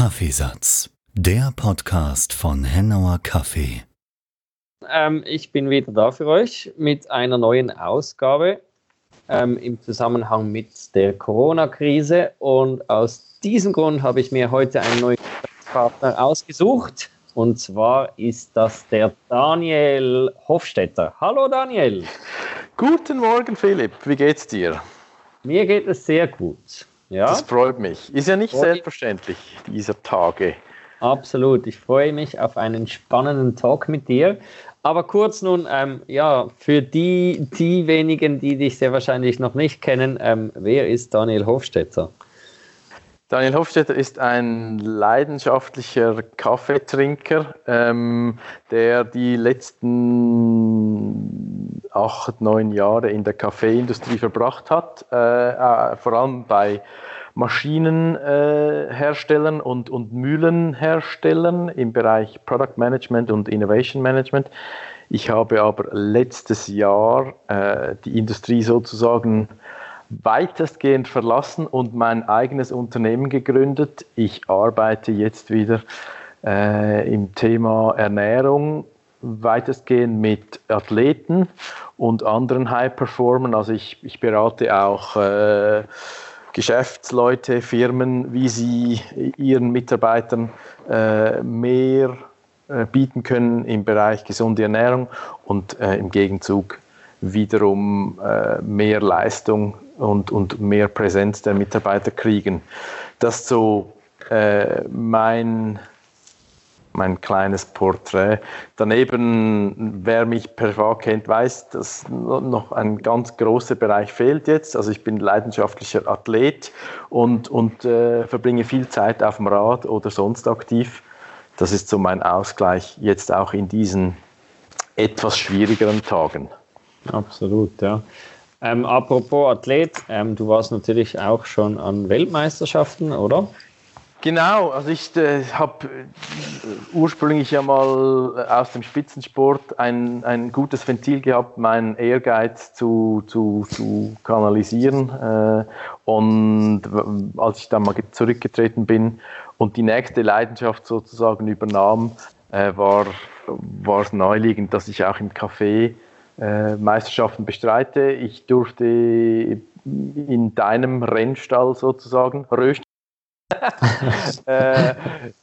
Kaffeesatz, der Podcast von Hennauer Kaffee. Ähm, ich bin wieder da für euch mit einer neuen Ausgabe ähm, im Zusammenhang mit der Corona-Krise. Und aus diesem Grund habe ich mir heute einen neuen Partner ausgesucht. Und zwar ist das der Daniel Hofstetter. Hallo Daniel. Guten Morgen Philipp, wie geht's dir? Mir geht es sehr gut. Ja? Das freut mich. Ist ja nicht freut selbstverständlich dieser Tage. Absolut. Ich freue mich auf einen spannenden Talk mit dir. Aber kurz nun, ähm, ja, für die, die wenigen, die dich sehr wahrscheinlich noch nicht kennen, ähm, wer ist Daniel Hofstetter? Daniel Hofstetter ist ein leidenschaftlicher Kaffeetrinker, ähm, der die letzten acht, neun Jahre in der Kaffeeindustrie verbracht hat, äh, äh, vor allem bei Maschinenherstellern äh, und, und Mühlenherstellern im Bereich Product Management und Innovation Management. Ich habe aber letztes Jahr äh, die Industrie sozusagen weitestgehend verlassen und mein eigenes Unternehmen gegründet. Ich arbeite jetzt wieder äh, im Thema Ernährung weitestgehend mit Athleten und anderen High-Performern. Also ich, ich berate auch äh, Geschäftsleute, Firmen, wie sie ihren Mitarbeitern äh, mehr äh, bieten können im Bereich gesunde Ernährung und äh, im Gegenzug wiederum äh, mehr Leistung und, und mehr Präsenz der Mitarbeiter kriegen. Das so äh, mein, mein kleines Porträt. Daneben, wer mich privat kennt, weiß, dass noch ein ganz großer Bereich fehlt jetzt. Also ich bin leidenschaftlicher Athlet und, und äh, verbringe viel Zeit auf dem Rad oder sonst aktiv. Das ist so mein Ausgleich jetzt auch in diesen etwas schwierigeren Tagen. Absolut, ja. Ähm, apropos Athlet, ähm, du warst natürlich auch schon an Weltmeisterschaften, oder? Genau, also ich äh, habe äh, ursprünglich ja mal äh, aus dem Spitzensport ein, ein gutes Ventil gehabt, meinen Ehrgeiz zu, zu, zu kanalisieren. Äh, und als ich dann mal zurückgetreten bin und die nächste Leidenschaft sozusagen übernahm, äh, war, es naheliegend, dass ich auch im Café äh, Meisterschaften bestreite. Ich durfte in deinem Rennstall sozusagen, Röst, äh,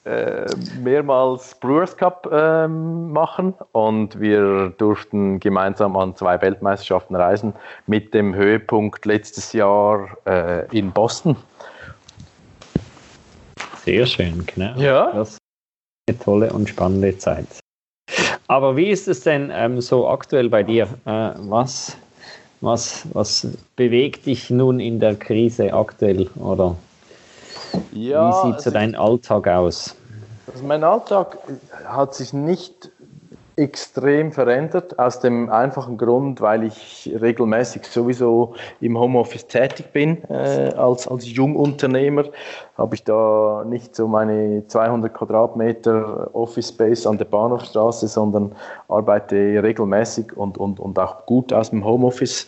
äh, mehrmals Brewers Cup äh, machen und wir durften gemeinsam an zwei Weltmeisterschaften reisen mit dem Höhepunkt letztes Jahr äh, in Boston. Sehr schön, genau. Ja. Das ist eine tolle und spannende Zeit. Aber wie ist es denn ähm, so aktuell bei dir? Äh, was, was, was bewegt dich nun in der Krise aktuell? Oder ja, wie sieht so also dein Alltag aus? Also mein Alltag hat sich nicht extrem verändert, aus dem einfachen Grund, weil ich regelmäßig sowieso im Homeoffice tätig bin. Äh, als, als Jungunternehmer habe ich da nicht so meine 200 Quadratmeter Office Space an der Bahnhofstraße, sondern arbeite regelmäßig und, und, und auch gut aus dem Homeoffice.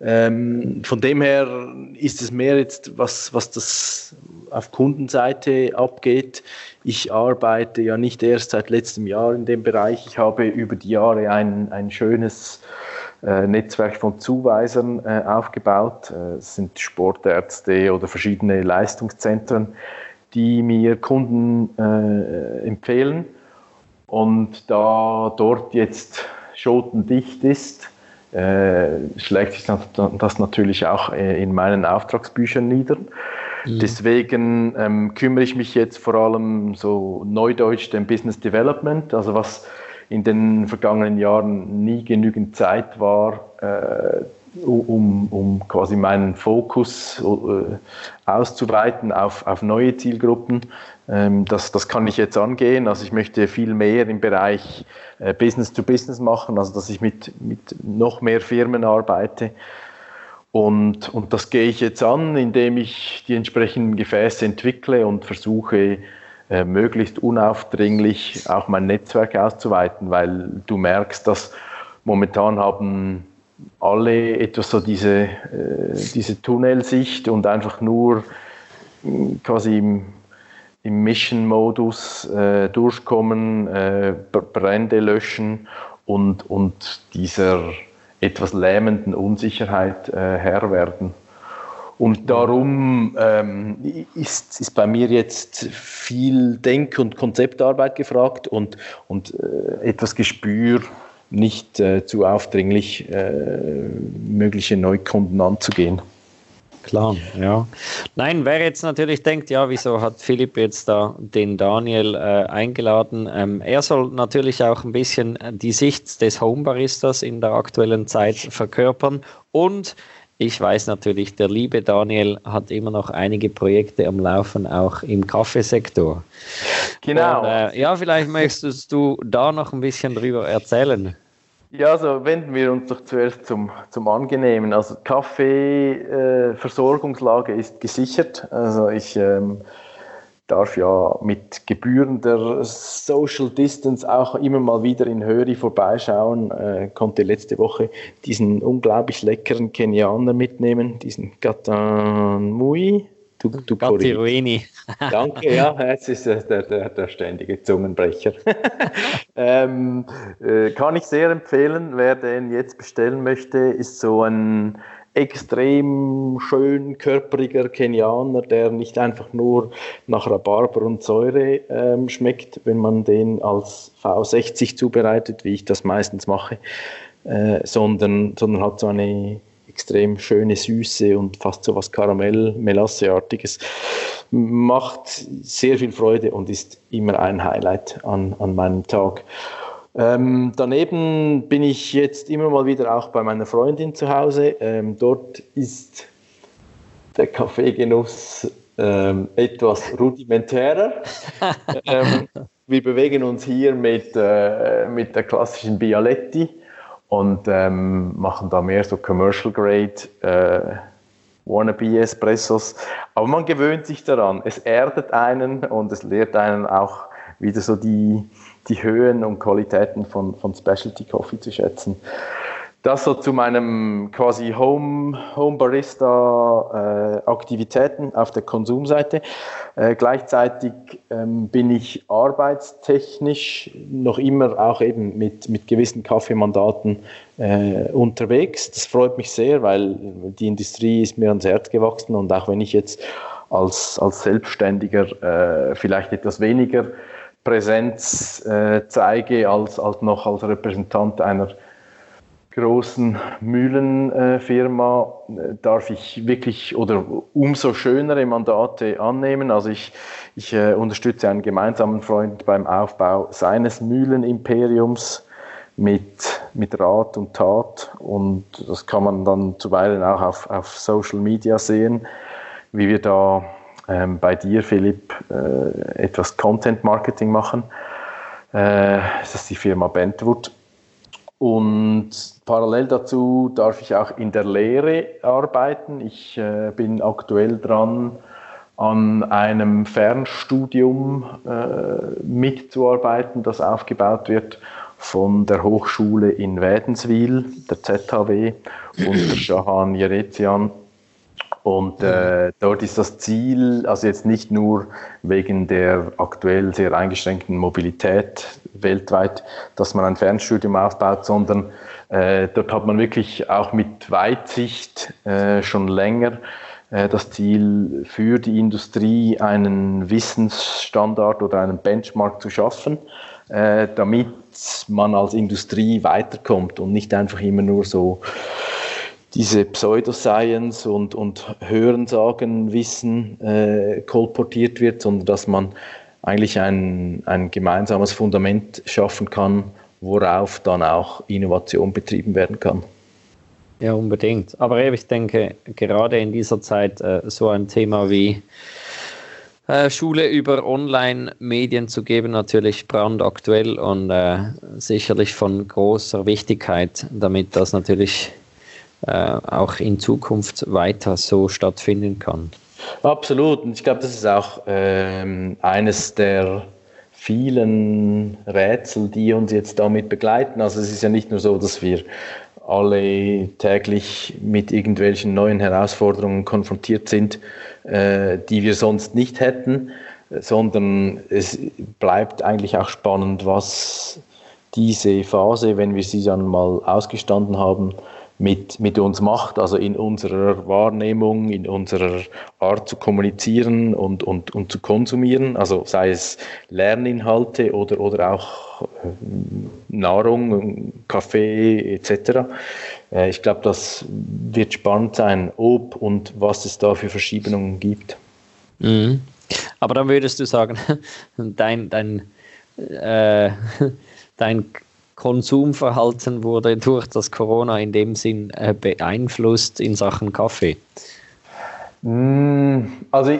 Ähm, von dem her ist es mehr jetzt, was, was das auf Kundenseite abgeht. Ich arbeite ja nicht erst seit letztem Jahr in dem Bereich. Ich habe über die Jahre ein, ein schönes äh, Netzwerk von Zuweisern äh, aufgebaut. Äh, es sind Sportärzte oder verschiedene Leistungszentren, die mir Kunden äh, empfehlen. Und da dort jetzt schotendicht ist, schlägt sich das natürlich auch äh, in meinen Auftragsbüchern nieder. Mhm. Deswegen ähm, kümmere ich mich jetzt vor allem so neudeutsch dem Business Development, also was in den vergangenen Jahren nie genügend Zeit war, äh, um, um quasi meinen Fokus äh, auszuweiten auf, auf neue Zielgruppen. Ähm, das, das kann ich jetzt angehen. Also ich möchte viel mehr im Bereich äh, Business to Business machen, also dass ich mit, mit noch mehr Firmen arbeite. Und, und das gehe ich jetzt an, indem ich die entsprechenden Gefäße entwickle und versuche, äh, möglichst unaufdringlich auch mein Netzwerk auszuweiten, weil du merkst, dass momentan haben alle etwas so diese, äh, diese Tunnelsicht und einfach nur quasi im Mission-Modus äh, durchkommen, äh, Brände löschen und, und dieser etwas lähmenden Unsicherheit äh, Herr werden. Und darum ähm, ist, ist bei mir jetzt viel Denk- und Konzeptarbeit gefragt und, und äh, etwas Gespür, nicht äh, zu aufdringlich äh, mögliche Neukunden anzugehen. Klar, ja. Nein, wer jetzt natürlich denkt, ja, wieso hat Philipp jetzt da den Daniel äh, eingeladen? Ähm, er soll natürlich auch ein bisschen die Sicht des Homebaristas in der aktuellen Zeit verkörpern und ich weiß natürlich, der liebe Daniel hat immer noch einige Projekte am Laufen, auch im Kaffeesektor. Genau. Und, äh, ja, vielleicht möchtest du da noch ein bisschen drüber erzählen. Ja, also wenden wir uns doch zuerst zum, zum Angenehmen. Also Kaffeeversorgungslage äh, ist gesichert. Also ich ähm, darf ja mit gebührender Social Distance auch immer mal wieder in Höri vorbeischauen. Äh, konnte letzte Woche diesen unglaublich leckeren Kenianer mitnehmen, diesen Gatan Mui. Du, du. Danke, ja, es ist der, der, der ständige Zungenbrecher. ähm, äh, kann ich sehr empfehlen, wer den jetzt bestellen möchte, ist so ein extrem schön körperiger Kenianer, der nicht einfach nur nach Rhabarber und Säure ähm, schmeckt, wenn man den als V60 zubereitet, wie ich das meistens mache, äh, sondern, sondern hat so eine extrem schöne Süße und fast so was Karamell-Melasseartiges. Macht sehr viel Freude und ist immer ein Highlight an, an meinem Tag. Ähm, daneben bin ich jetzt immer mal wieder auch bei meiner Freundin zu Hause. Ähm, dort ist der Kaffeegenuss ähm, etwas rudimentärer. Ähm, wir bewegen uns hier mit, äh, mit der klassischen Bialetti und ähm, machen da mehr so Commercial Grade äh, Wannabe Espressos. Aber man gewöhnt sich daran. Es erdet einen und es lehrt einen auch wieder so die, die Höhen und Qualitäten von, von Specialty Coffee zu schätzen. Das so zu meinem quasi Home, Home Barista äh, Aktivitäten auf der Konsumseite. Äh, gleichzeitig ähm, bin ich arbeitstechnisch noch immer auch eben mit, mit gewissen Kaffeemandaten äh, unterwegs. Das freut mich sehr, weil die Industrie ist mir ans Herz gewachsen und auch wenn ich jetzt als, als Selbstständiger äh, vielleicht etwas weniger Präsenz äh, zeige als, als noch als Repräsentant einer großen Mühlenfirma äh, darf ich wirklich oder umso schönere Mandate annehmen. Also ich, ich äh, unterstütze einen gemeinsamen Freund beim Aufbau seines Mühlenimperiums mit, mit Rat und Tat und das kann man dann zuweilen auch auf, auf Social Media sehen, wie wir da ähm, bei dir, Philipp, äh, etwas Content Marketing machen. Äh, das ist die Firma Bentwood und parallel dazu darf ich auch in der Lehre arbeiten. Ich äh, bin aktuell dran, an einem Fernstudium äh, mitzuarbeiten, das aufgebaut wird von der Hochschule in Wädenswil, der ZHW und der Shahan Yerezian und äh, dort ist das Ziel, also jetzt nicht nur wegen der aktuell sehr eingeschränkten Mobilität weltweit, dass man ein Fernstudium aufbaut, sondern äh, dort hat man wirklich auch mit Weitsicht äh, schon länger äh, das Ziel für die Industrie einen Wissensstandard oder einen Benchmark zu schaffen, äh, damit man als Industrie weiterkommt und nicht einfach immer nur so diese Pseudoscience und, und Hörensagen, Wissen äh, kolportiert wird, sondern dass man eigentlich ein, ein gemeinsames Fundament schaffen kann, worauf dann auch Innovation betrieben werden kann. Ja, unbedingt. Aber ich denke, gerade in dieser Zeit äh, so ein Thema wie äh, Schule über Online-Medien zu geben, natürlich brandaktuell und äh, sicherlich von großer Wichtigkeit, damit das natürlich auch in Zukunft weiter so stattfinden kann. Absolut. Und ich glaube, das ist auch ähm, eines der vielen Rätsel, die uns jetzt damit begleiten. Also es ist ja nicht nur so, dass wir alle täglich mit irgendwelchen neuen Herausforderungen konfrontiert sind, äh, die wir sonst nicht hätten, sondern es bleibt eigentlich auch spannend, was diese Phase, wenn wir sie dann mal ausgestanden haben, mit, mit uns macht, also in unserer Wahrnehmung, in unserer Art zu kommunizieren und, und, und zu konsumieren, also sei es Lerninhalte oder, oder auch äh, Nahrung, Kaffee etc. Äh, ich glaube, das wird spannend sein, ob und was es da für Verschiebungen gibt. Mhm. Aber dann würdest du sagen, dein, dein, äh, dein Konsumverhalten wurde durch das Corona in dem Sinn äh, beeinflusst in Sachen Kaffee? Mm, also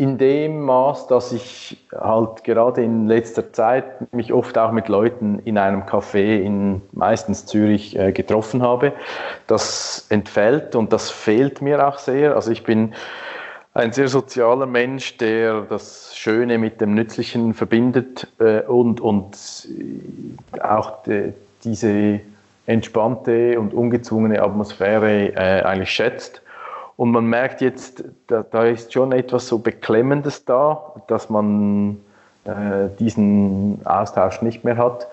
in dem Maß, dass ich halt gerade in letzter Zeit mich oft auch mit Leuten in einem Café in meistens Zürich äh, getroffen habe, das entfällt und das fehlt mir auch sehr. Also ich bin ein sehr sozialer Mensch, der das Schöne mit dem Nützlichen verbindet äh, und, und auch de, diese entspannte und ungezwungene Atmosphäre äh, eigentlich schätzt. Und man merkt jetzt, da, da, ist schon etwas so Beklemmendes da, dass man äh, diesen Austausch nicht mehr hat.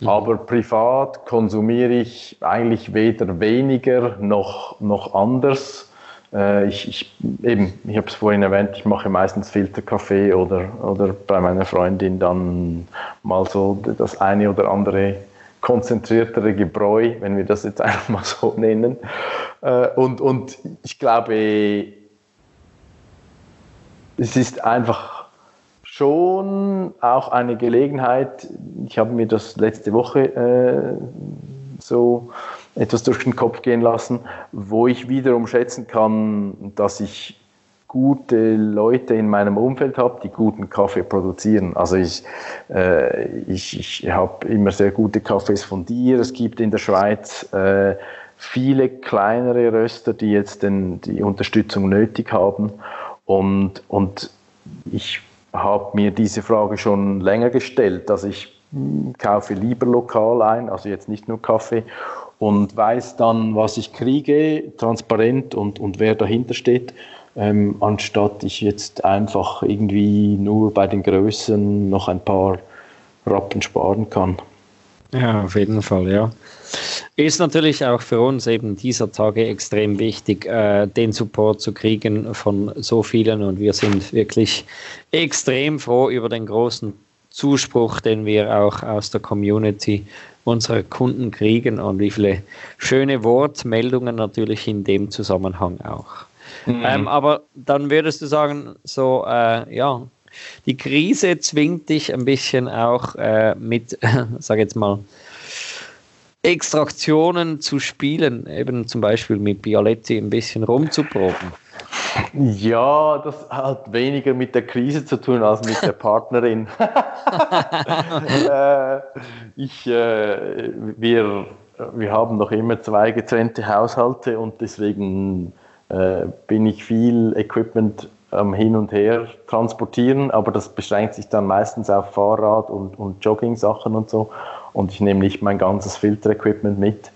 Mhm. Aber privat konsumiere ich eigentlich weder weniger noch, noch anders äh, ich, ich, eben, ich habe es vorhin erwähnt, ich mache meistens Filterkaffee oder, oder bei meiner Freundin dann mal so das eine oder andere konzentriertere Gebräu, wenn wir das jetzt einfach mal so nennen. Äh, und, und ich glaube, es ist einfach schon auch eine Gelegenheit, ich habe mir das letzte Woche äh, so etwas durch den Kopf gehen lassen, wo ich wiederum schätzen kann, dass ich gute Leute in meinem Umfeld habe, die guten Kaffee produzieren. Also ich, äh, ich, ich habe immer sehr gute Kaffees von dir. Es gibt in der Schweiz äh, viele kleinere Röster, die jetzt den, die Unterstützung nötig haben. Und, und ich habe mir diese Frage schon länger gestellt. Also ich hm, kaufe lieber lokal ein, also jetzt nicht nur Kaffee und weiß dann, was ich kriege, transparent und, und wer dahinter steht, ähm, anstatt ich jetzt einfach irgendwie nur bei den Größen noch ein paar Rappen sparen kann. Ja, auf jeden Fall, ja. Ist natürlich auch für uns eben dieser Tage extrem wichtig, äh, den Support zu kriegen von so vielen und wir sind wirklich extrem froh über den großen Zuspruch, den wir auch aus der Community unserer Kunden kriegen und wie viele schöne Wortmeldungen natürlich in dem Zusammenhang auch. Mhm. Ähm, aber dann würdest du sagen, so, äh, ja, die Krise zwingt dich ein bisschen auch äh, mit, sag jetzt mal, Extraktionen zu spielen, eben zum Beispiel mit Bialetti ein bisschen rumzuproben. Ja, das hat weniger mit der Krise zu tun als mit der Partnerin. äh, ich, äh, wir, wir haben noch immer zwei getrennte Haushalte und deswegen äh, bin ich viel Equipment ähm, hin und her transportieren, aber das beschränkt sich dann meistens auf Fahrrad und, und Jogging-Sachen und so. Und ich nehme nicht mein ganzes Filter-Equipment mit.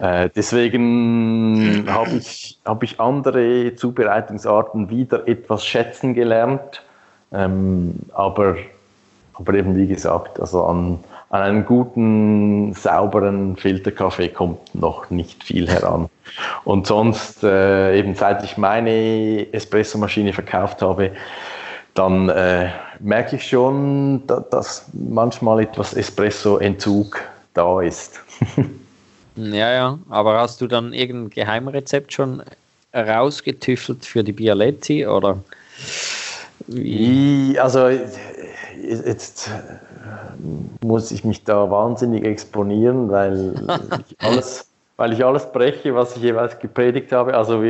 Äh, deswegen habe ich, hab ich andere Zubereitungsarten wieder etwas schätzen gelernt. Ähm, aber, aber eben wie gesagt, also an, an einen guten, sauberen Filterkaffee kommt noch nicht viel heran. Und sonst, äh, eben seit ich meine Espressomaschine verkauft habe, dann äh, merke ich schon, da, dass manchmal etwas Espresso-Entzug da ist. Ja, ja, aber hast du dann irgendein Geheimrezept schon rausgetüffelt für die Bialetti oder? Wie? Also jetzt muss ich mich da wahnsinnig exponieren, weil ich alles weil ich alles breche, was ich jeweils gepredigt habe. Also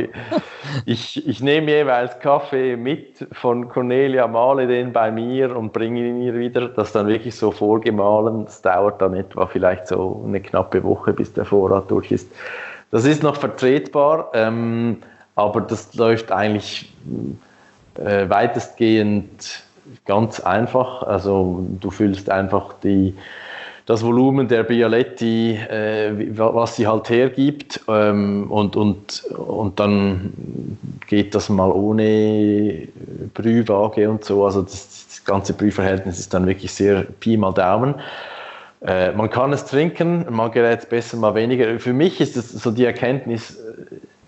ich, ich nehme jeweils Kaffee mit von Cornelia, male den bei mir und bringe ihn mir wieder. Das dann wirklich so vorgemahlen. Das dauert dann etwa vielleicht so eine knappe Woche, bis der Vorrat durch ist. Das ist noch vertretbar, ähm, aber das läuft eigentlich äh, weitestgehend ganz einfach. Also du füllst einfach die das Volumen der Bialetti, äh, was sie halt hergibt. Ähm, und, und, und dann geht das mal ohne Brühwaage und so. Also das, das ganze Brühverhältnis ist dann wirklich sehr Pi mal Daumen. Äh, man kann es trinken, man gerät es besser, mal weniger. Für mich ist es so die Erkenntnis,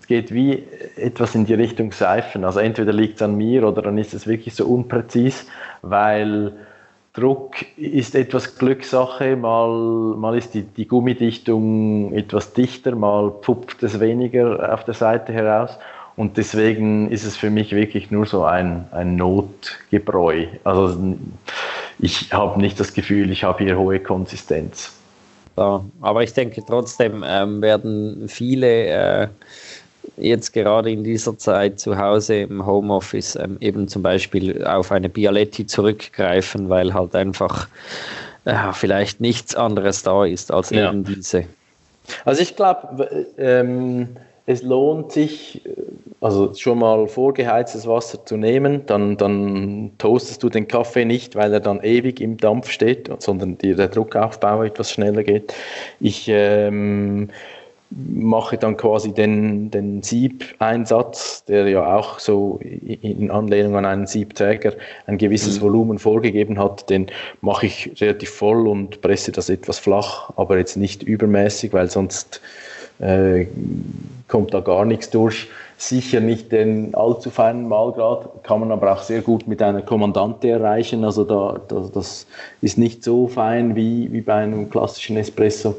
es geht wie etwas in die Richtung Seifen. Also entweder liegt es an mir oder dann ist es wirklich so unpräzis, weil Druck ist etwas Glückssache, mal, mal ist die, die Gummidichtung etwas dichter, mal pupft es weniger auf der Seite heraus. Und deswegen ist es für mich wirklich nur so ein, ein Notgebräu. Also ich habe nicht das Gefühl, ich habe hier hohe Konsistenz. Ja, aber ich denke trotzdem ähm, werden viele äh, jetzt gerade in dieser Zeit zu Hause im Homeoffice ähm, eben zum Beispiel auf eine Bialetti zurückgreifen, weil halt einfach äh, vielleicht nichts anderes da ist als ja. eben diese. Also ich glaube, ähm, es lohnt sich, also schon mal vorgeheiztes Wasser zu nehmen, dann, dann toastest du den Kaffee nicht, weil er dann ewig im Dampf steht, sondern die, der Druckaufbau etwas schneller geht. Ich ähm, mache dann quasi den, den Siebeinsatz, der ja auch so in Anlehnung an einen Siebträger ein gewisses mhm. Volumen vorgegeben hat, den mache ich relativ voll und presse das etwas flach, aber jetzt nicht übermäßig, weil sonst äh, kommt da gar nichts durch. Sicher nicht den allzu feinen Malgrad, kann man aber auch sehr gut mit einer Kommandante erreichen. Also da, da das ist nicht so fein wie, wie bei einem klassischen Espresso.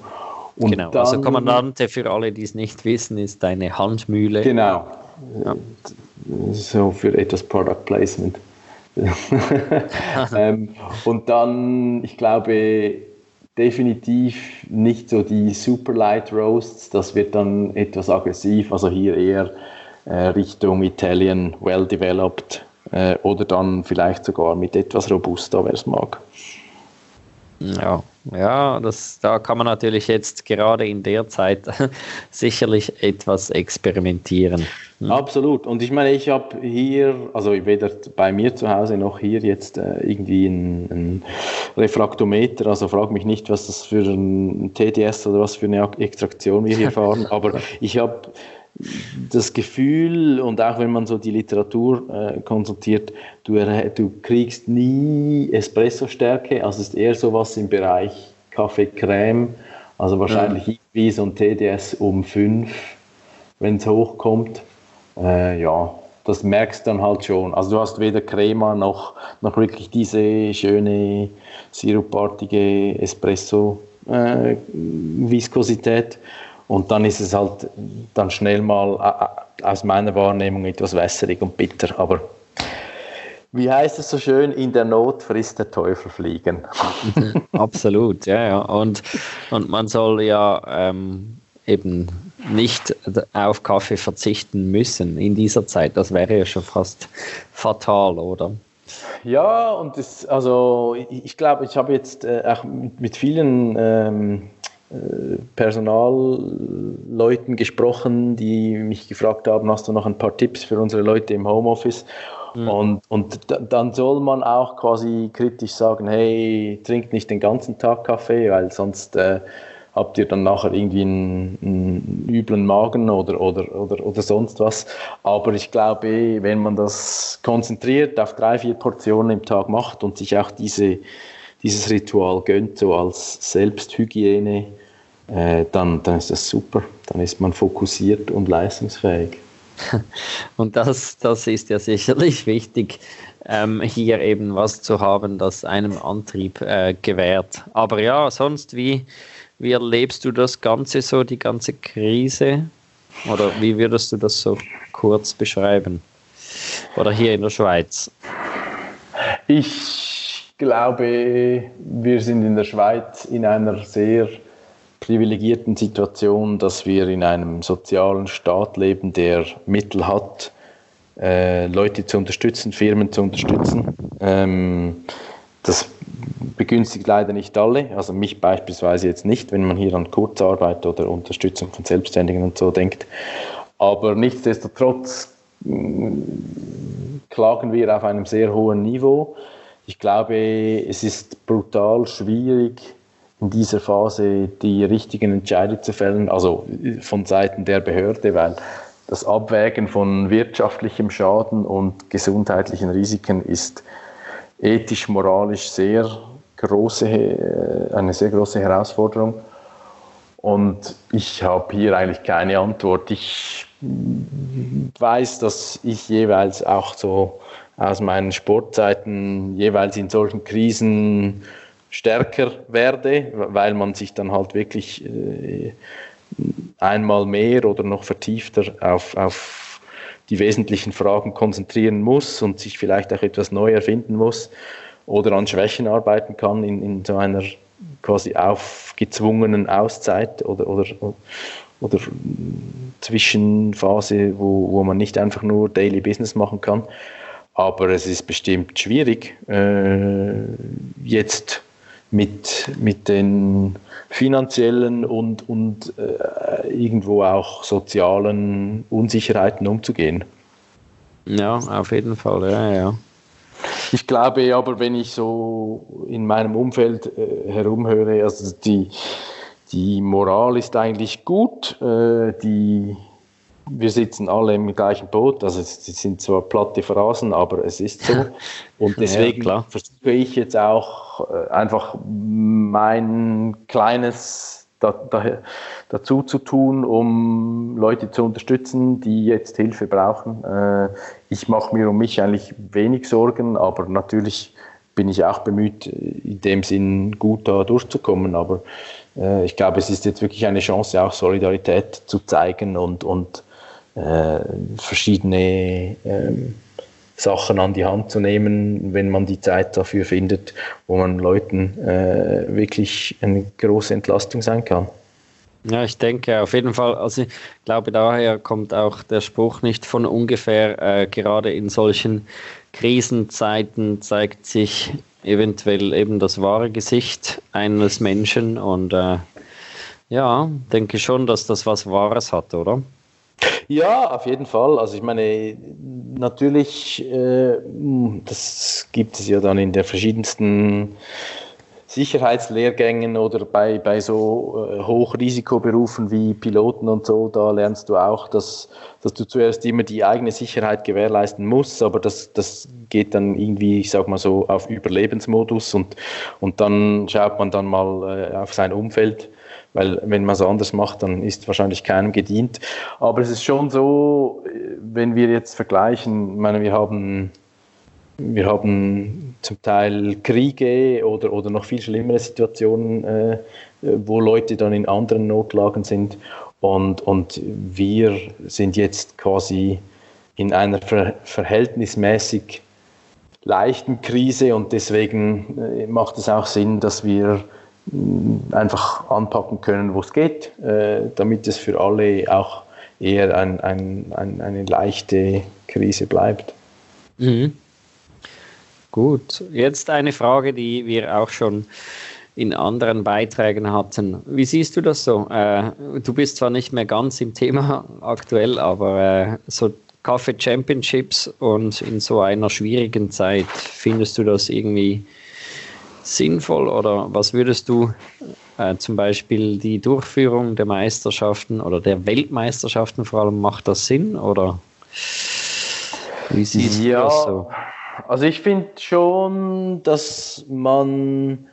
Und genau, also dann, also Kommandante für alle, die es nicht wissen, ist eine Handmühle. Genau. Ja. So für etwas Product Placement. ähm, und dann, ich glaube, definitiv nicht so die Super Light Roasts, das wird dann etwas aggressiv, also hier eher äh, Richtung Italian Well Developed äh, oder dann vielleicht sogar mit etwas Robusta, wer es mag. Ja, ja, das, da kann man natürlich jetzt gerade in der Zeit sicherlich etwas experimentieren. Hm. Absolut. Und ich meine, ich habe hier, also weder bei mir zu Hause noch hier jetzt äh, irgendwie ein, ein, Refraktometer. Also frage mich nicht, was das für ein TDS oder was für eine Extraktion wir hier fahren. Aber ich habe das Gefühl, und auch wenn man so die Literatur äh, konsultiert, du, du kriegst nie Espresso-Stärke, also ist eher sowas im Bereich Kaffee-Creme, also wahrscheinlich mhm. wie so ein TDS um 5, wenn es hochkommt. Äh, ja, das merkst du dann halt schon. Also du hast weder Crema noch, noch wirklich diese schöne sirupartige Espresso-Viskosität. Äh, und dann ist es halt dann schnell mal äh, aus meiner Wahrnehmung etwas wässerig und bitter. Aber wie heißt es so schön, in der Not frisst der Teufel fliegen. Absolut, ja, ja. Und, und man soll ja ähm, eben nicht auf Kaffee verzichten müssen in dieser Zeit. Das wäre ja schon fast fatal, oder? Ja, und das, also ich, glaube, ich habe jetzt äh, auch mit vielen ähm, äh, Personalleuten gesprochen, die mich gefragt haben, hast du noch ein paar Tipps für unsere Leute im Homeoffice? Mhm. Und, und dann soll man auch quasi kritisch sagen, hey, trinkt nicht den ganzen Tag Kaffee, weil sonst äh, habt ihr dann nachher irgendwie einen, einen, üblen Magen oder, oder, oder, oder sonst was. Aber ich glaube, wenn man das konzentriert auf drei, vier Portionen im Tag macht und sich auch diese dieses Ritual gönnt, so als Selbsthygiene, äh, dann, dann ist das super. Dann ist man fokussiert und leistungsfähig. Und das, das ist ja sicherlich wichtig, ähm, hier eben was zu haben, das einem Antrieb äh, gewährt. Aber ja, sonst, wie, wie erlebst du das Ganze so, die ganze Krise? Oder wie würdest du das so kurz beschreiben? Oder hier in der Schweiz? Ich glaube, wir sind in der Schweiz in einer sehr privilegierten Situation, dass wir in einem sozialen Staat leben, der Mittel hat, äh, Leute zu unterstützen, Firmen zu unterstützen. Ähm, das begünstigt leider nicht alle, also mich beispielsweise jetzt nicht, wenn man hier an Kurzarbeit oder Unterstützung von Selbstständigen und so denkt. Aber nichtsdestotrotz mm, klagen wir auf einem sehr hohen Niveau. Ich glaube, es ist brutal schwierig, in dieser Phase die richtigen Entscheidungen zu fällen, also von Seiten der Behörde, weil das Abwägen von wirtschaftlichem Schaden und gesundheitlichen Risiken ist ethisch, moralisch sehr große, äh, eine sehr große Herausforderung. Und ich habe hier eigentlich keine Antwort. Ich weiß, dass ich jeweils auch so aus meinen Sportzeiten jeweils in solchen Krisen stärker werde, weil man sich dann halt wirklich äh, einmal mehr oder noch vertiefter auf, auf die wesentlichen Fragen konzentrieren muss und sich vielleicht auch etwas neu erfinden muss oder an Schwächen arbeiten kann in, in so einer quasi aufgezwungenen Auszeit oder, oder, oder Zwischenphase, wo, wo man nicht einfach nur Daily Business machen kann. Aber es ist bestimmt schwierig, äh, jetzt mit, mit den finanziellen und, und äh, irgendwo auch sozialen Unsicherheiten umzugehen. Ja, auf jeden Fall, ja, ja. Ich glaube aber, wenn ich so in meinem Umfeld äh, herumhöre, also die, die Moral ist eigentlich gut, äh, die, wir sitzen alle im gleichen Boot, also es sind zwar platte Phrasen, aber es ist so. Und deswegen ja, versuche ich jetzt auch äh, einfach mein kleines da, da, dazu zu tun, um Leute zu unterstützen, die jetzt Hilfe brauchen. Äh, ich mache mir um mich eigentlich wenig Sorgen, aber natürlich bin ich auch bemüht, in dem Sinn gut da durchzukommen. Aber äh, ich glaube, es ist jetzt wirklich eine Chance, auch Solidarität zu zeigen und, und äh, verschiedene ähm, Sachen an die Hand zu nehmen, wenn man die Zeit dafür findet, wo man Leuten äh, wirklich eine große Entlastung sein kann. Ja, ich denke auf jeden Fall, also ich glaube, daher kommt auch der Spruch nicht von ungefähr, äh, gerade in solchen Krisenzeiten zeigt sich eventuell eben das wahre Gesicht eines Menschen und äh, ja, denke schon, dass das was Wahres hat, oder? Ja, auf jeden Fall. Also ich meine, natürlich, äh, das gibt es ja dann in der verschiedensten Sicherheitslehrgängen oder bei, bei so äh, Hochrisikoberufen wie Piloten und so, da lernst du auch, dass, dass du zuerst immer die eigene Sicherheit gewährleisten musst, aber das, das geht dann irgendwie, ich sag mal so, auf Überlebensmodus und, und dann schaut man dann mal äh, auf sein Umfeld weil wenn man es anders macht, dann ist wahrscheinlich keinem gedient. Aber es ist schon so, wenn wir jetzt vergleichen, ich meine, wir haben, wir haben zum Teil Kriege oder, oder noch viel schlimmere Situationen, äh, wo Leute dann in anderen Notlagen sind und, und wir sind jetzt quasi in einer ver verhältnismäßig leichten Krise und deswegen äh, macht es auch Sinn, dass wir einfach anpacken können, wo es geht, äh, damit es für alle auch eher ein, ein, ein, eine leichte Krise bleibt. Mhm. Gut, jetzt eine Frage, die wir auch schon in anderen Beiträgen hatten. Wie siehst du das so? Äh, du bist zwar nicht mehr ganz im Thema aktuell, aber äh, so Kaffee Championships und in so einer schwierigen Zeit, findest du das irgendwie sinnvoll? Oder was würdest du äh, zum Beispiel die Durchführung der Meisterschaften oder der Weltmeisterschaften vor allem, macht das Sinn? Oder wie siehst ja, du das so? Also ich finde schon, dass man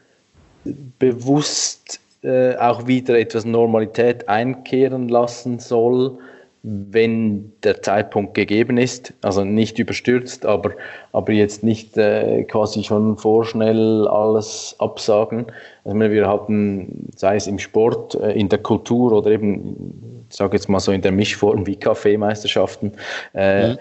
bewusst äh, auch wieder etwas Normalität einkehren lassen soll wenn der Zeitpunkt gegeben ist, also nicht überstürzt, aber, aber jetzt nicht äh, quasi schon vorschnell alles absagen. Also wir hatten, sei es im Sport, äh, in der Kultur oder eben, ich sage jetzt mal so in der Mischform wie Kaffeemeisterschaften, äh, mhm.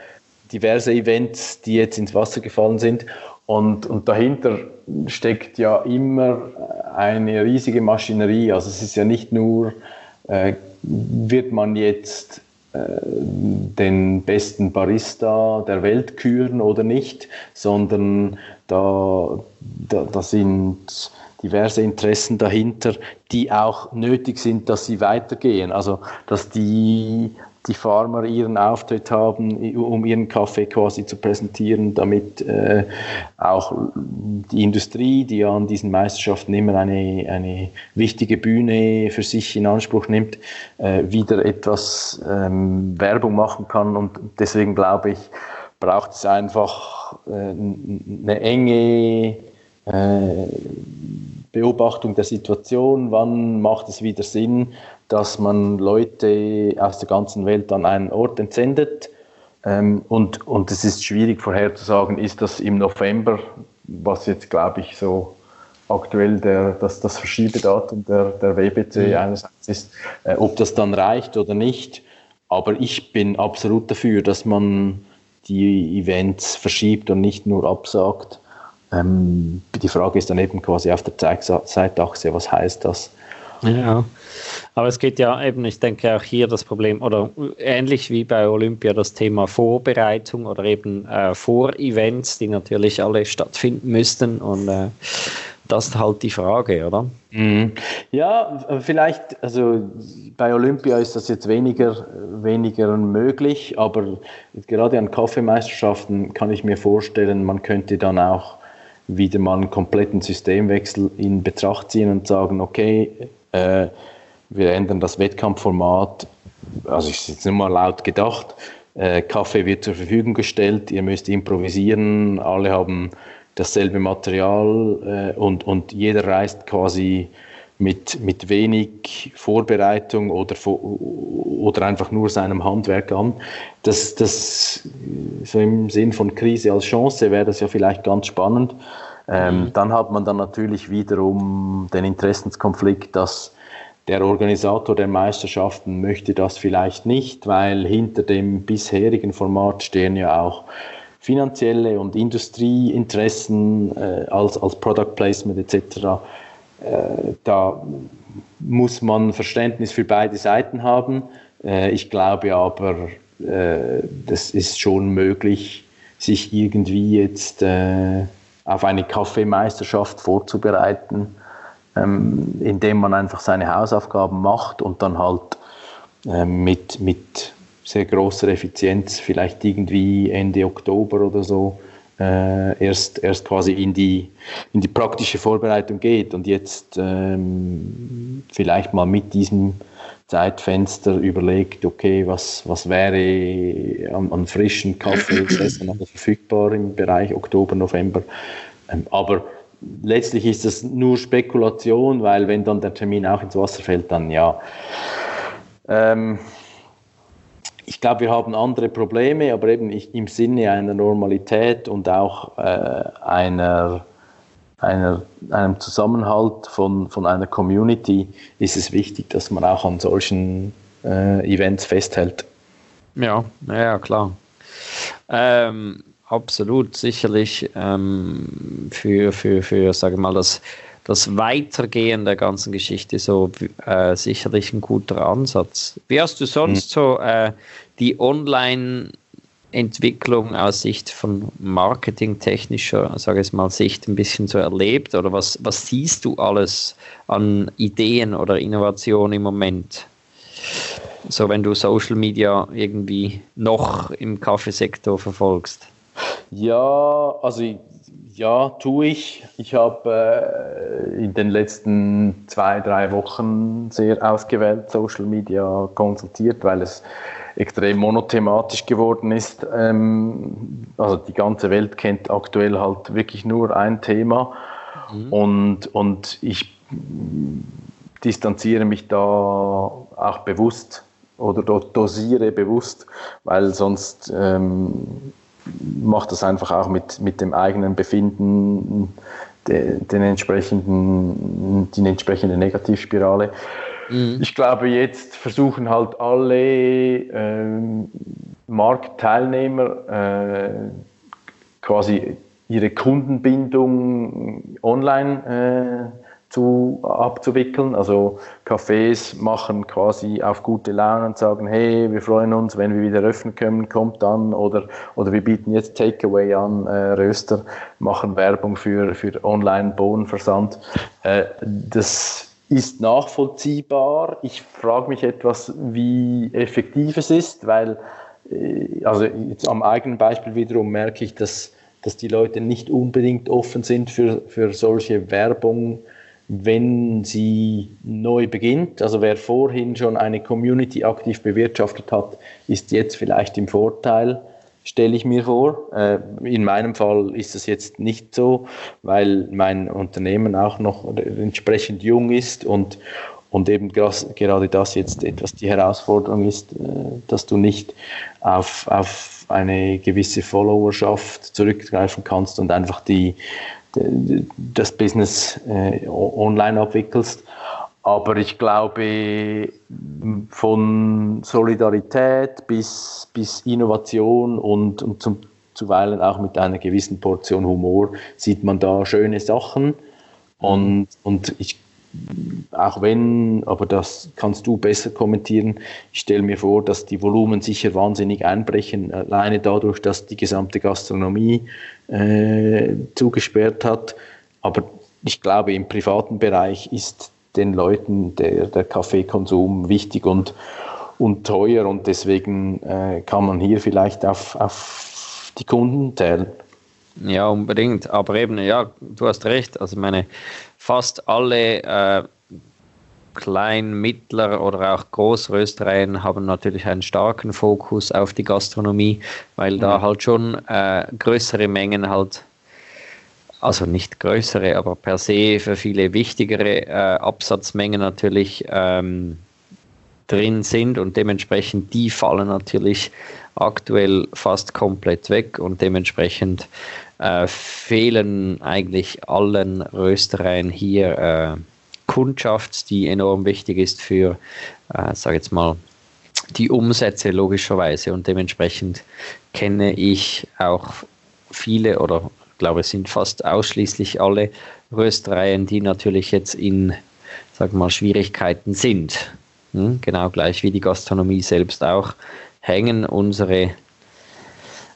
diverse Events, die jetzt ins Wasser gefallen sind. Und, und dahinter steckt ja immer eine riesige Maschinerie. Also es ist ja nicht nur, äh, wird man jetzt äh, den besten Barista der Welt küren oder nicht, sondern da, da, da sind diverse Interessen dahinter, die auch nötig sind, dass sie weitergehen. Also dass die die Farmer ihren Auftritt haben, um ihren Kaffee quasi zu präsentieren, damit äh, auch die Industrie, die an diesen Meisterschaften immer eine, eine wichtige Bühne für sich in Anspruch nimmt, äh, wieder etwas ähm, Werbung machen kann. Und deswegen glaube ich, braucht es einfach äh, eine enge äh, Beobachtung der Situation, wann macht es wieder Sinn, dass man Leute aus der ganzen Welt an einen Ort entsendet. Ähm, und, und es ist schwierig vorherzusagen, ist das im November, was jetzt glaube ich so aktuell der, das, das Verschiebedatum der, der WBC mhm. einerseits ist, äh, ob das dann reicht oder nicht. Aber ich bin absolut dafür, dass man die Events verschiebt und nicht nur absagt. Ähm, die Frage ist dann eben quasi auf der Zeitachse, was heißt das? Ja, aber es geht ja eben, ich denke auch hier das Problem, oder ähnlich wie bei Olympia das Thema Vorbereitung oder eben äh, Vorevents, die natürlich alle stattfinden müssten und äh, das ist halt die Frage, oder? Mhm. Ja, vielleicht, also bei Olympia ist das jetzt weniger, weniger möglich, aber gerade an Kaffeemeisterschaften kann ich mir vorstellen, man könnte dann auch wieder mal einen kompletten Systemwechsel in Betracht ziehen und sagen, okay, äh, wir ändern das Wettkampfformat, also ich jetzt nur mal laut gedacht, äh, Kaffee wird zur Verfügung gestellt, ihr müsst improvisieren, alle haben dasselbe Material äh, und, und jeder reist quasi mit, mit wenig Vorbereitung oder, oder einfach nur seinem Handwerk an. Das, das, so im Sinn von Krise als Chance wäre das ja vielleicht ganz spannend. Ähm, mhm. Dann hat man dann natürlich wiederum den Interessenskonflikt, dass der Organisator der Meisterschaften möchte das vielleicht nicht, weil hinter dem bisherigen Format stehen ja auch finanzielle und Industrieinteressen äh, als, als Product Placement etc. Äh, da muss man Verständnis für beide Seiten haben. Äh, ich glaube aber, äh, das ist schon möglich, sich irgendwie jetzt äh, auf eine Kaffeemeisterschaft vorzubereiten ähm, indem man einfach seine Hausaufgaben macht und dann halt äh, mit, mit sehr großer Effizienz vielleicht irgendwie Ende Oktober oder so äh, erst, erst quasi in die, in die praktische Vorbereitung geht und jetzt ähm, vielleicht mal mit diesem Zeitfenster überlegt, okay, was, was wäre an, an frischen Kaffee verfügbar im Bereich Oktober, November. Ähm, aber letztlich ist das nur Spekulation, weil wenn dann der Termin auch ins Wasser fällt, dann ja. Ähm, ich glaube, wir haben andere Probleme, aber eben im Sinne einer Normalität und auch äh, einer, einer, einem Zusammenhalt von, von einer Community ist es wichtig, dass man auch an solchen äh, Events festhält. Ja, ja, klar. Ähm, absolut, sicherlich ähm, für, für, für, sage mal, das, das Weitergehen der ganzen Geschichte so äh, sicherlich ein guter Ansatz. Wie hast du sonst mhm. so äh, die Online-Entwicklung aus Sicht von marketingtechnischer, sage ich mal, Sicht ein bisschen so erlebt? Oder was, was siehst du alles an Ideen oder Innovationen im Moment? So, wenn du Social Media irgendwie noch im Kaffeesektor verfolgst. Ja, also ja, tue ich. Ich habe äh, in den letzten zwei, drei Wochen sehr ausgewählt Social Media konsultiert, weil es extrem monothematisch geworden ist. Ähm, also die ganze Welt kennt aktuell halt wirklich nur ein Thema mhm. und, und ich distanziere mich da auch bewusst oder dosiere bewusst, weil sonst ähm, macht das einfach auch mit, mit dem eigenen Befinden de, den entsprechenden, die entsprechende Negativspirale. Mhm. Ich glaube, jetzt versuchen halt alle ähm, Marktteilnehmer äh, quasi ihre Kundenbindung online äh, zu, abzuwickeln. Also Cafés machen quasi auf gute Laune und sagen, hey, wir freuen uns, wenn wir wieder öffnen können, kommt dann. Oder, oder wir bieten jetzt Takeaway an, äh, Röster machen Werbung für, für Online-Bohnenversand. Äh, das ist nachvollziehbar. Ich frage mich etwas, wie effektiv es ist, weil, äh, also jetzt am eigenen Beispiel wiederum merke ich, dass, dass die Leute nicht unbedingt offen sind für, für solche Werbung, wenn sie neu beginnt. Also wer vorhin schon eine Community aktiv bewirtschaftet hat, ist jetzt vielleicht im Vorteil stelle ich mir vor. Äh, in meinem Fall ist es jetzt nicht so, weil mein Unternehmen auch noch entsprechend jung ist und, und eben gerade das jetzt etwas die Herausforderung ist, äh, dass du nicht auf, auf eine gewisse Followerschaft zurückgreifen kannst und einfach die das Business äh, online abwickelst. Aber ich glaube, von Solidarität bis, bis Innovation und, und zum, zuweilen auch mit einer gewissen Portion Humor sieht man da schöne Sachen. Und, und ich, auch wenn, aber das kannst du besser kommentieren, ich stelle mir vor, dass die Volumen sicher wahnsinnig einbrechen, alleine dadurch, dass die gesamte Gastronomie äh, zugesperrt hat. Aber ich glaube, im privaten Bereich ist den Leuten der, der Kaffeekonsum wichtig und, und teuer und deswegen äh, kann man hier vielleicht auf, auf die Kunden zählen. Ja, unbedingt. Aber eben, ja, du hast recht. Also meine, fast alle äh, Klein-, Mittler- oder auch Großröstereien haben natürlich einen starken Fokus auf die Gastronomie, weil mhm. da halt schon äh, größere Mengen halt also nicht größere, aber per se für viele wichtigere äh, Absatzmengen natürlich ähm, drin sind und dementsprechend die fallen natürlich aktuell fast komplett weg und dementsprechend äh, fehlen eigentlich allen Röstereien hier äh, Kundschaft, die enorm wichtig ist für, äh, sage jetzt mal, die Umsätze logischerweise. Und dementsprechend kenne ich auch viele oder glaube, es sind fast ausschließlich alle Röstereien, die natürlich jetzt in, sag mal, Schwierigkeiten sind. Hm? Genau gleich wie die Gastronomie selbst auch, hängen unsere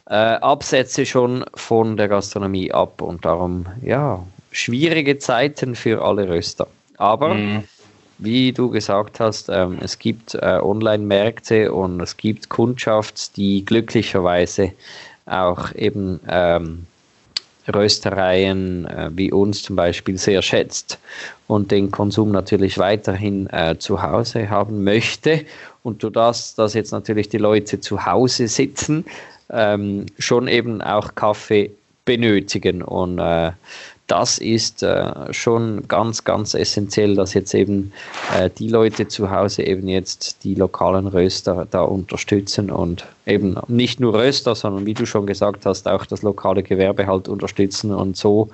äh, Absätze schon von der Gastronomie ab und darum, ja, schwierige Zeiten für alle Röster. Aber mhm. wie du gesagt hast, ähm, es gibt äh, Online-Märkte und es gibt Kundschaft, die glücklicherweise auch eben ähm, Röstereien äh, wie uns zum Beispiel sehr schätzt und den Konsum natürlich weiterhin äh, zu Hause haben möchte. Und du das, dass jetzt natürlich die Leute zu Hause sitzen, ähm, schon eben auch Kaffee benötigen. Und äh, das ist äh, schon ganz, ganz essentiell, dass jetzt eben äh, die Leute zu Hause eben jetzt die lokalen Röster da unterstützen und eben nicht nur Röster, sondern wie du schon gesagt hast, auch das lokale Gewerbe halt unterstützen und so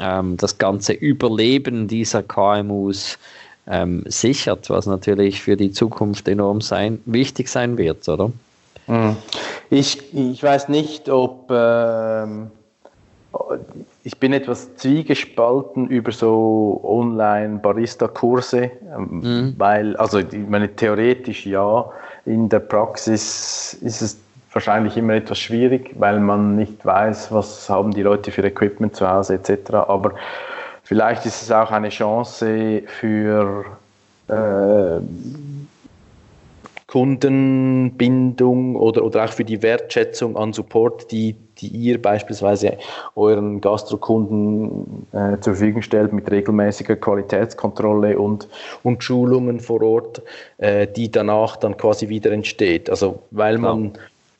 ähm, das ganze Überleben dieser KMUs ähm, sichert, was natürlich für die Zukunft enorm sein, wichtig sein wird, oder? Hm. Ich, ich weiß nicht, ob ähm ich bin etwas zwiegespalten über so Online-Barista-Kurse, ähm, mhm. weil, also ich meine, theoretisch ja, in der Praxis ist es wahrscheinlich immer etwas schwierig, weil man nicht weiß, was haben die Leute für Equipment zu Hause etc. Aber vielleicht ist es auch eine Chance für äh, Kundenbindung oder, oder auch für die Wertschätzung an Support, die, die ihr beispielsweise euren Gastrokunden äh, zur Verfügung stellt mit regelmäßiger Qualitätskontrolle und, und Schulungen vor Ort, äh, die danach dann quasi wieder entsteht. Also weil man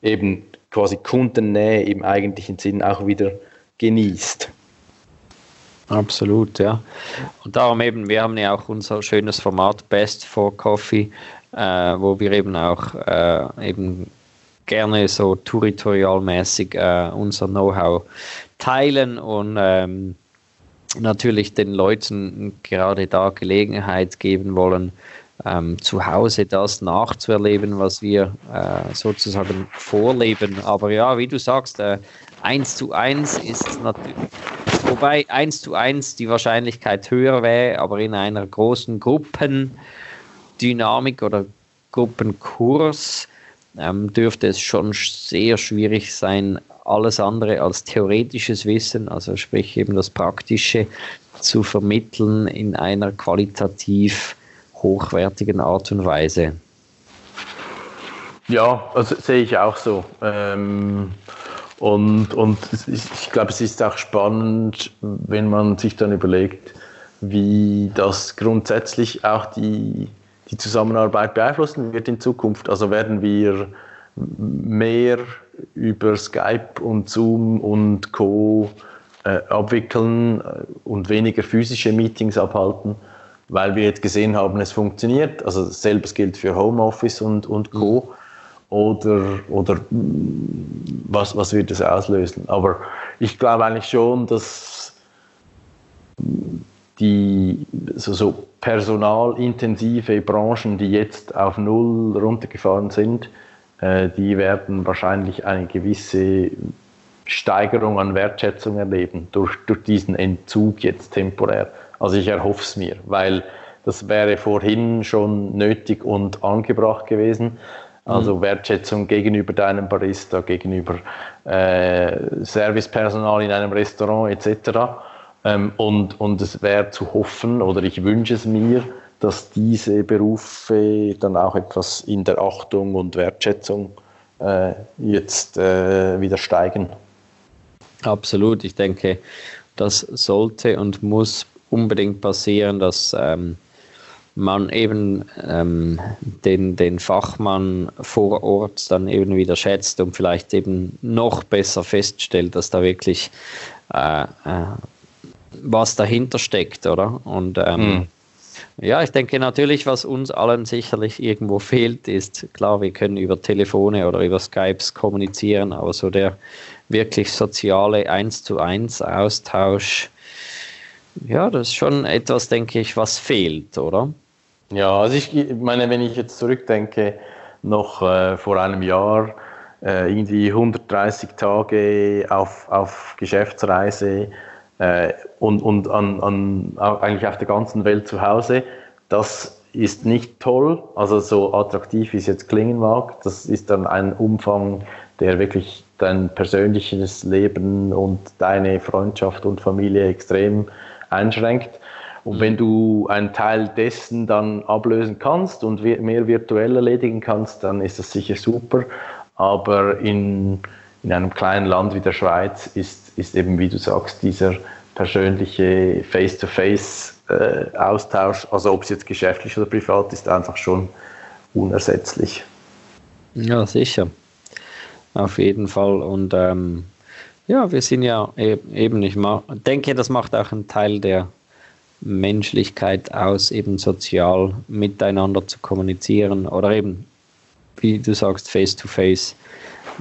ja. eben quasi Kundennähe im eigentlichen Sinn auch wieder genießt. Absolut, ja. Und darum eben, wir haben ja auch unser schönes Format Best for Coffee, äh, wo wir eben auch äh, eben gerne so territorialmäßig äh, unser Know-how teilen und ähm, natürlich den Leuten gerade da Gelegenheit geben wollen, ähm, zu Hause das nachzuerleben, was wir äh, sozusagen vorleben. Aber ja, wie du sagst, äh, zu eins ist natürlich, wobei eins zu eins die Wahrscheinlichkeit höher wäre, aber in einer großen Gruppen Dynamik oder Gruppenkurs ähm, dürfte es schon sehr schwierig sein, alles andere als theoretisches Wissen, also sprich eben das Praktische, zu vermitteln in einer qualitativ hochwertigen Art und Weise. Ja, also sehe ich auch so. Ähm, und und ich, ich glaube, es ist auch spannend, wenn man sich dann überlegt, wie das grundsätzlich auch die, die Zusammenarbeit beeinflussen wird in Zukunft. Also werden wir mehr über Skype und Zoom und Co. Äh, abwickeln und weniger physische Meetings abhalten, weil wir jetzt gesehen haben, es funktioniert. Also selbes gilt für Homeoffice und, und Co. Mhm. Oder, oder was, was wird es auslösen? Aber ich glaube eigentlich schon, dass die so, so personalintensive Branchen, die jetzt auf Null runtergefahren sind, äh, die werden wahrscheinlich eine gewisse Steigerung an Wertschätzung erleben durch, durch diesen Entzug jetzt temporär. Also ich erhoffe es mir, weil das wäre vorhin schon nötig und angebracht gewesen. Also mhm. Wertschätzung gegenüber deinem Barista, gegenüber äh, Servicepersonal in einem Restaurant etc. Ähm, und, und es wäre zu hoffen, oder ich wünsche es mir, dass diese Berufe dann auch etwas in der Achtung und Wertschätzung äh, jetzt äh, wieder steigen. Absolut, ich denke, das sollte und muss unbedingt passieren, dass ähm, man eben ähm, den, den Fachmann vor Ort dann eben wieder schätzt und vielleicht eben noch besser feststellt, dass da wirklich äh, äh, was dahinter steckt, oder? Und ähm, hm. ja, ich denke natürlich, was uns allen sicherlich irgendwo fehlt, ist klar, wir können über Telefone oder über Skypes kommunizieren, aber so der wirklich soziale Eins zu eins Austausch, ja, das ist schon etwas, denke ich, was fehlt, oder? Ja, also ich meine, wenn ich jetzt zurückdenke, noch äh, vor einem Jahr, äh, irgendwie 130 Tage auf, auf Geschäftsreise, und, und an, an, eigentlich auf der ganzen Welt zu Hause. Das ist nicht toll, also so attraktiv wie es jetzt klingen mag. Das ist dann ein Umfang, der wirklich dein persönliches Leben und deine Freundschaft und Familie extrem einschränkt. Und wenn du einen Teil dessen dann ablösen kannst und mehr virtuell erledigen kannst, dann ist das sicher super. Aber in, in einem kleinen Land wie der Schweiz ist, ist eben, wie du sagst, dieser persönliche Face-to-Face-Austausch, also ob es jetzt geschäftlich oder privat ist, einfach schon unersetzlich. Ja, sicher. Auf jeden Fall. Und ähm, ja, wir sind ja e-, eben, ich denke, das macht auch einen Teil der Menschlichkeit aus, eben sozial miteinander zu kommunizieren oder eben, wie du sagst, face-to-face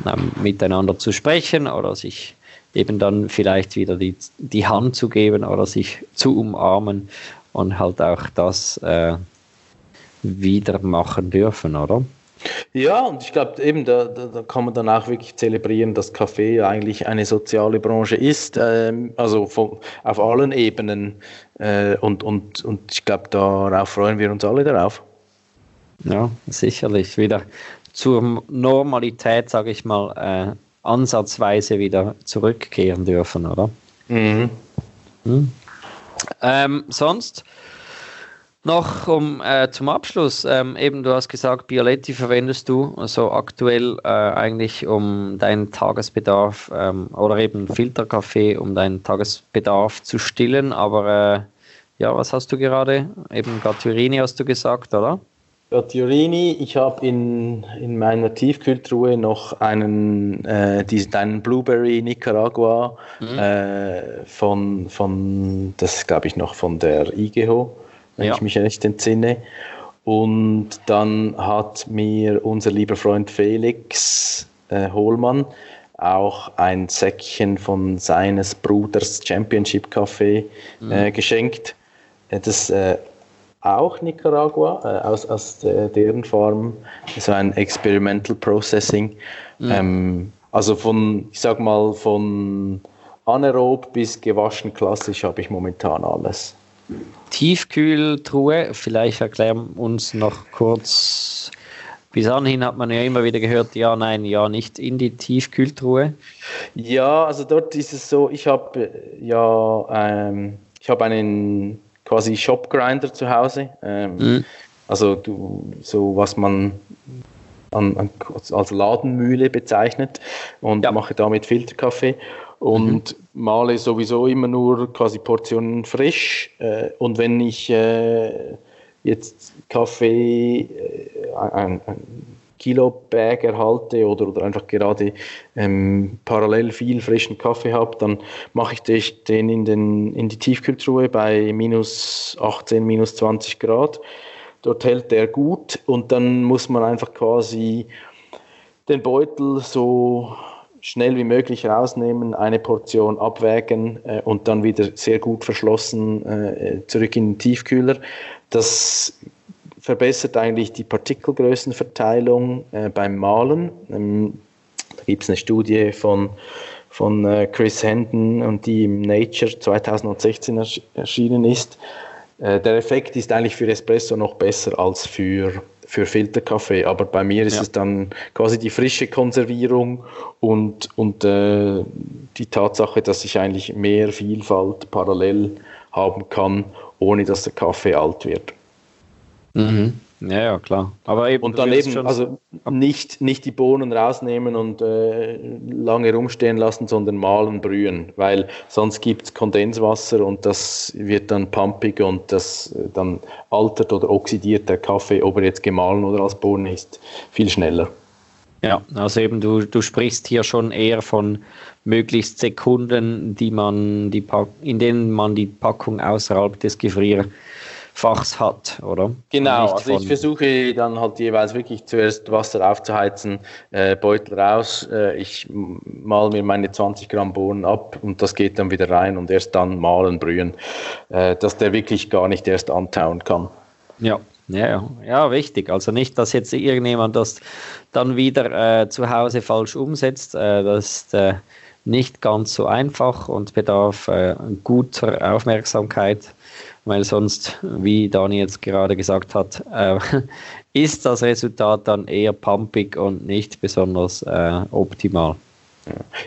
-face, ähm, miteinander zu sprechen oder sich eben dann vielleicht wieder die, die Hand zu geben oder sich zu umarmen und halt auch das äh, wieder machen dürfen, oder? Ja, und ich glaube eben, da, da, da, kann man dann auch wirklich zelebrieren, dass Kaffee eigentlich eine soziale Branche ist, ähm, also von, auf allen Ebenen. Äh, und, und, und ich glaube, darauf freuen wir uns alle darauf. Ja, sicherlich. Wieder zur Normalität, sage ich mal, äh, ansatzweise wieder zurückkehren dürfen, oder? Mhm. Hm. Ähm, sonst noch um äh, zum Abschluss, ähm, eben du hast gesagt, Bioletti verwendest du also aktuell äh, eigentlich um deinen Tagesbedarf ähm, oder eben Filterkaffee, um deinen Tagesbedarf zu stillen. Aber äh, ja, was hast du gerade? Eben Gatturini hast du gesagt, oder? Gatturini, ich habe in, in meiner Tiefkühltruhe noch einen, äh, diesen, einen Blueberry Nicaragua mhm. äh, von, von, das glaube ich noch von der IGHO wenn ja. ich mich recht entsinne. Und dann hat mir unser lieber Freund Felix äh, Hohlmann auch ein Säckchen von seines Bruders Championship mhm. äh, geschenkt. Äh, das äh, auch Nicaragua, äh, aus, aus deren Farm, so ein Experimental Processing. Mhm. Ähm, also von, ich sag mal, von anaerob bis gewaschen klassisch habe ich momentan alles. Tiefkühltruhe. Vielleicht erklären uns noch kurz bis anhin hat man ja immer wieder gehört, ja, nein, ja, nicht in die Tiefkühltruhe. Ja, also dort ist es so, ich habe äh, ja, ähm, ich habe einen quasi Shopgrinder zu Hause. Ähm, mhm. Also du, so was man an, an, als Ladenmühle bezeichnet und ja. mache damit Filterkaffee und mhm. male sowieso immer nur quasi Portionen frisch. Äh, und wenn ich äh, jetzt Kaffee, äh, ein, ein Kilo-Bag erhalte oder, oder einfach gerade ähm, parallel viel frischen Kaffee habe, dann mache ich den in, den, in die Tiefkühltruhe bei minus 18, minus 20 Grad. Dort hält der gut und dann muss man einfach quasi den Beutel so schnell wie möglich rausnehmen, eine Portion abwägen äh, und dann wieder sehr gut verschlossen äh, zurück in den Tiefkühler. Das verbessert eigentlich die Partikelgrößenverteilung äh, beim Malen. Ähm, da gibt es eine Studie von, von äh, Chris Hendon und die im Nature 2016 ersch erschienen ist. Äh, der Effekt ist eigentlich für Espresso noch besser als für für Filterkaffee. Aber bei mir ist ja. es dann quasi die frische Konservierung und, und äh, die Tatsache, dass ich eigentlich mehr Vielfalt parallel haben kann, ohne dass der Kaffee alt wird. Mhm. Ja, ja, klar. Aber eben, und dann eben, also nicht, nicht die Bohnen rausnehmen und äh, lange rumstehen lassen, sondern malen, brühen, weil sonst gibt es Kondenswasser und das wird dann pumpig und das äh, dann altert oder oxidiert der Kaffee, ob er jetzt gemahlen oder als Bohnen ist, viel schneller. Ja, also eben du, du sprichst hier schon eher von möglichst Sekunden, die man die in denen man die Packung außerhalb des Gefrier Fachs hat, oder? Genau, also ich versuche dann halt jeweils wirklich zuerst Wasser aufzuheizen, äh, Beutel raus, äh, ich mal mir meine 20 Gramm Bohnen ab und das geht dann wieder rein und erst dann malen, brühen, äh, dass der wirklich gar nicht erst antauen kann. Ja, ja, ja, wichtig. Also nicht, dass jetzt irgendjemand das dann wieder äh, zu Hause falsch umsetzt. Äh, das ist äh, nicht ganz so einfach und bedarf äh, guter Aufmerksamkeit weil sonst, wie Dani jetzt gerade gesagt hat, äh, ist das Resultat dann eher pumpig und nicht besonders äh, optimal.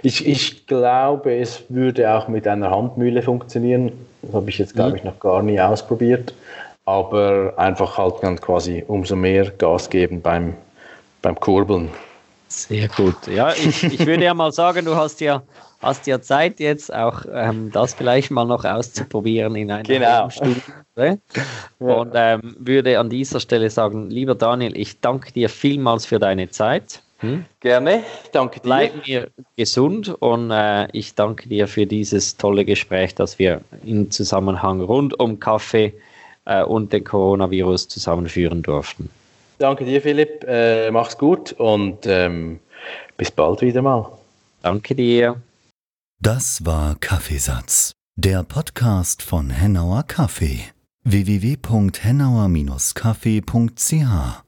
Ich, ich glaube, es würde auch mit einer Handmühle funktionieren. Das habe ich jetzt, glaube mhm. ich, noch gar nie ausprobiert. Aber einfach halt dann quasi umso mehr Gas geben beim, beim Kurbeln. Sehr gut. Ja, ich, ich würde ja mal sagen, du hast ja hast ja Zeit jetzt auch ähm, das vielleicht mal noch auszuprobieren in einer genau. Stunde. Und ähm, würde an dieser Stelle sagen, lieber Daniel, ich danke dir vielmals für deine Zeit. Hm? Gerne, danke dir. Bleib mir gesund und äh, ich danke dir für dieses tolle Gespräch, das wir im Zusammenhang rund um Kaffee äh, und den Coronavirus zusammenführen durften. Danke dir, Philipp. Äh, mach's gut und ähm, bis bald wieder mal. Danke dir. Das war Kaffeesatz, der Podcast von Hennauer Kaffee. www.hennauer-kaffee.ch